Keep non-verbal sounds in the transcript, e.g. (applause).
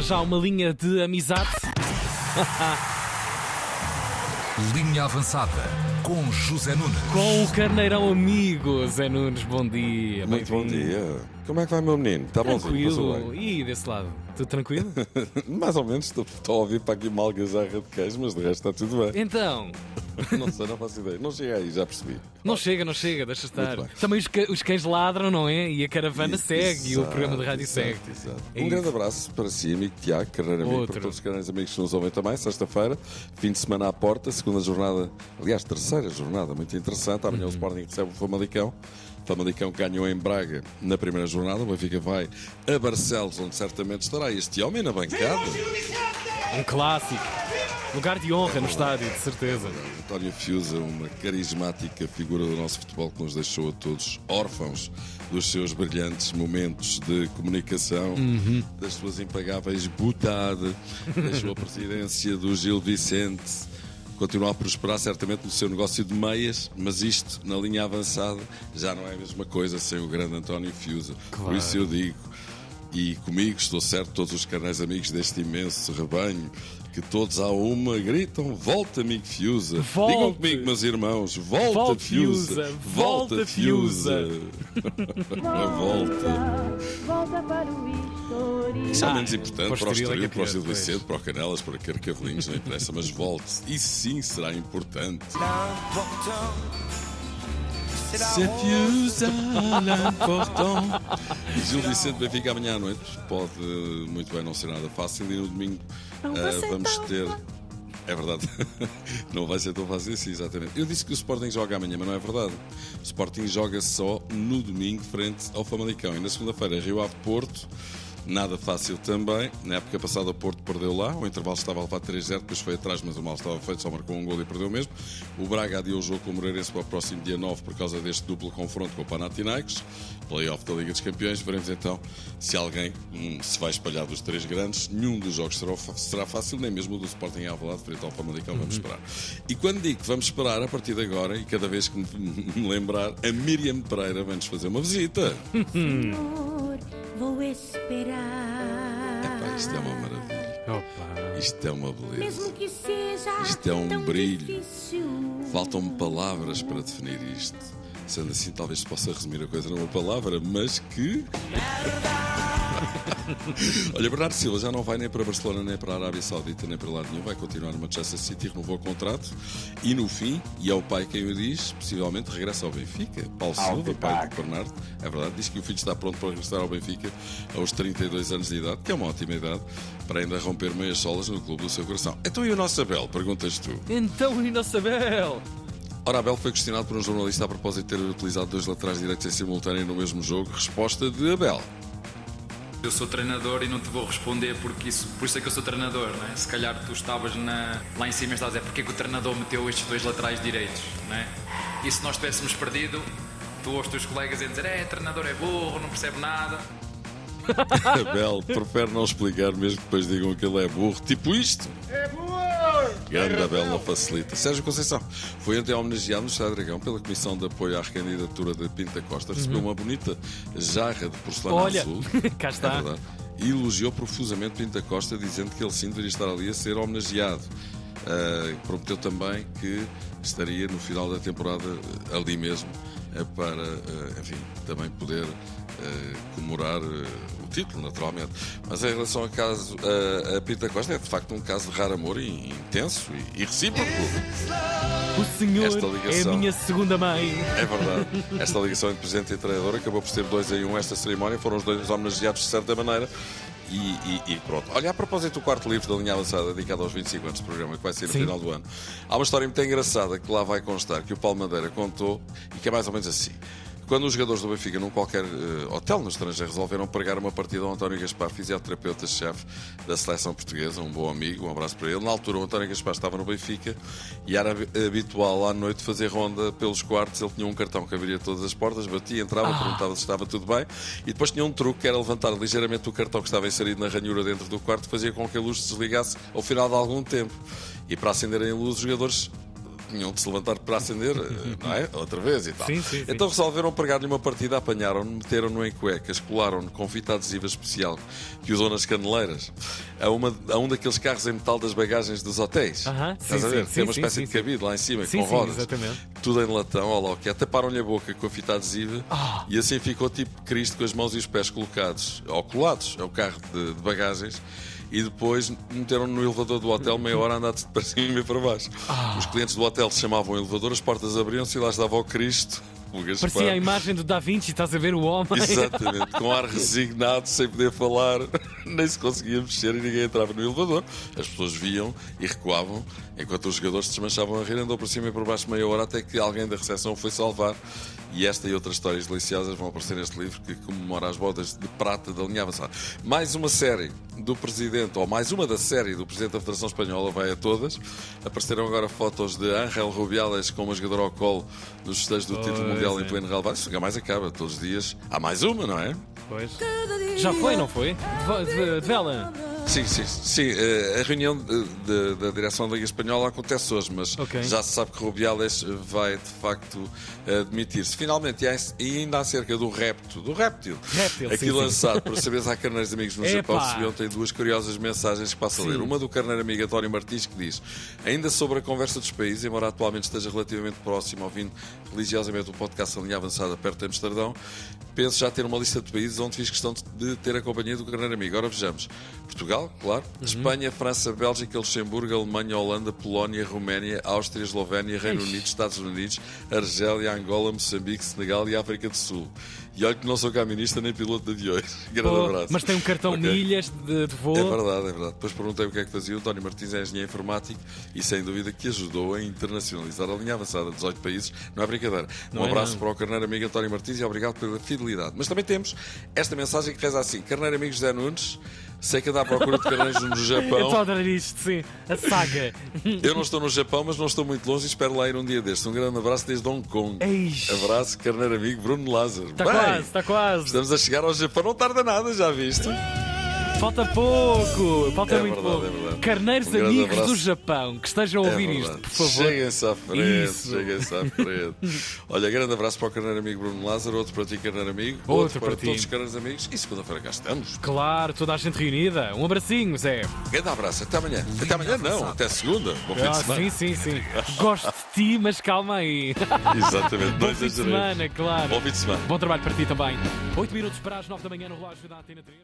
para já uma linha de amizade. Linha avançada com José Nunes. Com o carneirão amigo, Zé Nunes, bom dia. Muito bom dia. Como é que vai, meu menino? Está bonzinho? Passou Tranquilo. E desse lado? Tudo tranquilo? (laughs) Mais ou menos. Estou, estou a ouvir para aqui uma algazarra de queijo, mas de resto está tudo bem. então, (laughs) não sei, não faço ideia. Não chega aí, já percebi. não chega, não chega, deixa estar. Também os, ca- os cães ladram, não é? E a caravana Isso, segue e o exato, programa de rádio exato, segue. exato. É um isso. grande abraço para si, amigo Tiago, carreira amigo, Outro. para todos os carreiros amigos que nos ouvem também. Sexta-feira, fim de semana à porta, segunda jornada, aliás, terceira jornada, muito interessante. Amanhã Uhum. o Sporting recebe o Famalicão. Famalicão ganhou em Braga na primeira jornada. O Benfica vai a Barcelos, onde certamente estará este homem na bancada. Um clássico. Lugar de honra no estádio, de certeza. António Fiusa, uma carismática figura do nosso futebol que nos deixou a todos órfãos dos seus brilhantes momentos de comunicação, das suas impagáveis butade, deixou a presidência do Gil Vicente. Continua a prosperar certamente no seu negócio de meias, mas isto, na linha avançada, já não é a mesma coisa sem o grande António Fiusa. Por isso eu digo, e comigo estou certo, todos os canais amigos deste imenso rebanho, que todos à uma gritam: Volta, amigo Fiusa! Volte. Digam comigo, meus irmãos: Volta, Volte, Fiusa! Volta, Fiusa! A (laughs) volta! Volta para o historial. Isso é menos importante para o Estoril é para o é Gil Vicente, para o Canelas, para Carcavelinhos, não interessa, mas volte. Isso sim será importante. C'est Fiusa l'important. (laughs) Gil Vicente Benfica amanhã à noite. Pode eh, muito bem não ser nada fácil e no domingo eh, vamos ter. É verdade. (laughs) não vai ser tão fácil assim, exatamente. Eu disse que o Sporting joga amanhã, mas não é verdade. O Sporting joga só no domingo, frente ao Famalicão. E na segunda-feira, Rio Ave Porto. Nada fácil também. Na época passada, o Porto perdeu lá. O intervalo estava a levar 3-0, depois foi atrás, mas o mal estava feito, só marcou um gol e perdeu mesmo. O Braga adiou o jogo com o Moreirense para o próximo dia 9 por causa deste duplo confronto com o Panathinaikos. Playoff da Liga dos Campeões. Veremos então se alguém hum, se vai espalhar dos três grandes. Nenhum dos jogos será, será fácil, nem mesmo o do Sporting à Alvalade frente ao Famalicão. Vamos esperar. E quando digo que vamos esperar, a partir de agora, e cada vez que me, (laughs) me lembrar, a Miriam Pereira vai-nos fazer uma visita. (laughs) (laughs) Esperar. Epá, isto é uma maravilha. Opa. Isto é uma beleza. Mesmo que seja Isto é um brilho. Faltam-me palavras para definir isto. Sendo assim, talvez se possa resumir a coisa numa palavra, mas que. (laughs) Olha, Bernardo Silva já não vai nem para Barcelona, nem para a Arábia Saudita, nem para lado nenhum. Vai continuar no Manchester City, renovou o contrato. E no fim, e é o pai quem o diz, possivelmente regressa ao Benfica. Paulo Silva, pai do Bernardo, é verdade, diz que o filho está pronto para regressar ao Benfica aos 32 anos de idade, que é uma ótima idade, para ainda romper meias solas no clube do seu coração. Então e o nosso Abel? Perguntas tu. Então, e nossa Bel? Ora, Abel foi questionado por um jornalista a propósito de ter utilizado dois laterais direitos em simultâneo no mesmo jogo. Resposta de Abel. Eu sou treinador e não te vou responder porque isso, por isso é que eu sou treinador, não é? Se calhar tu estavas na- lá em cima e estás a dizer porque é que o treinador meteu estes dois laterais direitos, não é? E se nós tivéssemos perdido, tu ou os teus colegas iam dizer é, treinador é burro, não percebe nada. (laughs) Abel prefere não explicar, mesmo que depois digam que ele é burro. Tipo isto. É burro! Grande Abel não facilita. Sérgio Conceição foi ontem homenageado no Estado Dragão pela Comissão de Apoio à Recandidatura de Pinta Costa. Recebeu uma bonita jarra de porcelana Olha, azul. (laughs) cá É está. verdade. E elogiou profusamente Pinta Costa, dizendo que ele sim deveria estar ali a ser homenageado. Ah, prometeu também que estaria no final da temporada eh, ali mesmo para, eh, enfim, também poder eh, comemorar eh, o título, naturalmente. Mas em relação ao caso a, a Pinta Costa, é de facto um caso de raro amor e intenso e, recíproco. O senhor Esta é a ligação. minha segunda mãe. É verdade. Esta ligação entre presidente e treinador acabou por ser dois em um esta cerimónia. Foram os dois homenageados de certa maneira. E, e- e pronto. Olha, a propósito do quarto livro da linha avançada, dedicado aos 25 anos do programa, que vai ser no Sim. final do ano, há uma história muito engraçada que lá vai constar, que o Paulo Madeira contou e que é mais ou menos assim. Quando os jogadores do Benfica, num qualquer eh, hotel no estrangeiro, resolveram pregar uma partida ao António Gaspar, fisioterapeuta-chefe da seleção portuguesa, um bom amigo, um abraço para ele. Na altura, o António Gaspar estava no Benfica e era habi- habitual à noite fazer ronda pelos quartos. Ele tinha um cartão que abriria todas as portas, batia, entrava, perguntava se estava tudo bem e depois tinha um truque que era levantar ligeiramente o cartão que estava inserido na ranhura dentro do quarto, fazia com que a luz se desligasse ao final de algum tempo. E para acenderem a luz, os jogadores tinham de se levantar para acender, eh, (laughs) não é? Outra vez e tal. Sim, sim, sim. Então resolveram pregar-lhe uma partida, apanharam-no, meteram-no em cuecas, colaram-no com fita adesiva especial que usou nas caneleiras. a, uma, a um daqueles carros em metal das bagagens dos hotéis. Aham, Estás sim, a ver? sim, Tem uma espécie de cabide lá em cima, com rodas. exatamente. Tudo em latão, olha lá o que é. Taparam-lhe a boca com a fita adesiva Ah. e assim ficou tipo Cristo com as mãos e os pés colocados, ou colados, é o carro de, de bagagens. E depois meteram no elevador do hotel meia hora a andar de para cima e para baixo. Ah. Os clientes do hotel chamavam o elevador, as portas abriam-se e lá estava o Cristo. Gaspar. Parecia a imagem do Da Vinci, estás a ver o homem. Exatamente, com ar resignado, sem poder falar, (laughs) nem se conseguia mexer e ninguém entrava no elevador. As pessoas viam e recuavam, enquanto os jogadores se desmanchavam a rir, andou por cima e por baixo meia hora até que alguém da recepção foi salvar. E esta e outras histórias deliciosas vão aparecer neste livro que comemora as bodas de prata da linha avançada. Mais uma série do presidente, ou mais uma da série do presidente da Federação Espanhola, vai a todas. Apareceram agora fotos de Ángel Rubiales com uma jogadora ao colo nos festejos do título Pois mundial é. em pleno relevado. Isso nunca mais acaba, todos os dias. Há mais uma, não é? Pois. Já foi, não foi? De, de, de vela. Sim, sim, sim. eh, A reunião de- de- da direção da Liga Espanhola acontece hoje, mas Ok. já se sabe que Rubiales vai de facto admitir-se. Finalmente, e há- ainda acerca do repto, do réptil, Réptil, aqui sim, sim. lançado (laughs) por saberes a carneiros amigos no Japão, Epá. recebi ontem duas curiosas mensagens que passo a ler. Sim. Uma do carneiro amigo António Martins que diz: Ainda sobre a conversa dos países, embora atualmente esteja relativamente próximo, ouvindo religiosamente o podcast A Linha Avançada perto de Amsterdão, penso já ter uma lista de países onde fiz questão de ter a companhia do carneiro amigo. Ora vejamos: Portugal, claro, Uhum. Espanha, França, Bélgica, Luxemburgo, Alemanha, Holanda, Polónia, Roménia, Áustria, Eslovénia, Reino Ixi. Unido, Estados Unidos, Argélia, Angola, Moçambique, Senegal e África do Sul. E olha que não sou caminista nem piloto de aviões. (laughs) Grande Pô, abraço. mas tem um cartão Ok. milhas de, de voo. É verdade, é verdade. Depois perguntei o que é que fazia. O António Martins é engenheiro informático e sem dúvida que ajudou a internacionalizar a linha avançada. 18 países, não é brincadeira. Não um é abraço não. para o carneiro amigo António Martins e obrigado pela fidelidade. Mas também temos esta mensagem que reza assim: Carneiro amigo José Nunes, sei que anda à procura de carneiros no (laughs) Eu estou a Japão. adorar isto, sim. A saga. Eu não estou no Japão, mas não estou muito longe e espero lá ir um dia destes. Um grande abraço desde Hong Kong. Eish. Abraço, carneiro amigo Bruno Lázaro. Está quase, está quase. Estamos a chegar ao Japão, não tarda nada, já viste? Falta pouco. Falta É muito verdade, pouco. é verdade. Carneiros Um amigos abraço. do Japão que estejam a É ouvir verdade. isto, por favor. Cheguem-se à frente, cheguem-se à frente. (laughs) Olha, grande abraço para o carneiro amigo Bruno Lázaro, outro para ti, carneiro amigo, Outro para, para ti. todos os carneiros amigos. E segunda-feira cá estamos. Claro, toda a gente reunida. Um abracinho, Zé. Grande abraço, até amanhã. Até amanhã não, até segunda. Bom fim Ah, de semana. sim, sim, sim. (laughs) Gosto de ti, mas calma aí. (laughs) Exatamente, Bom fim de semana, claro. Bom fim de semana. Bom trabalho para ti também. 8 minutos para as 9 da manhã no relógio da Antena 3.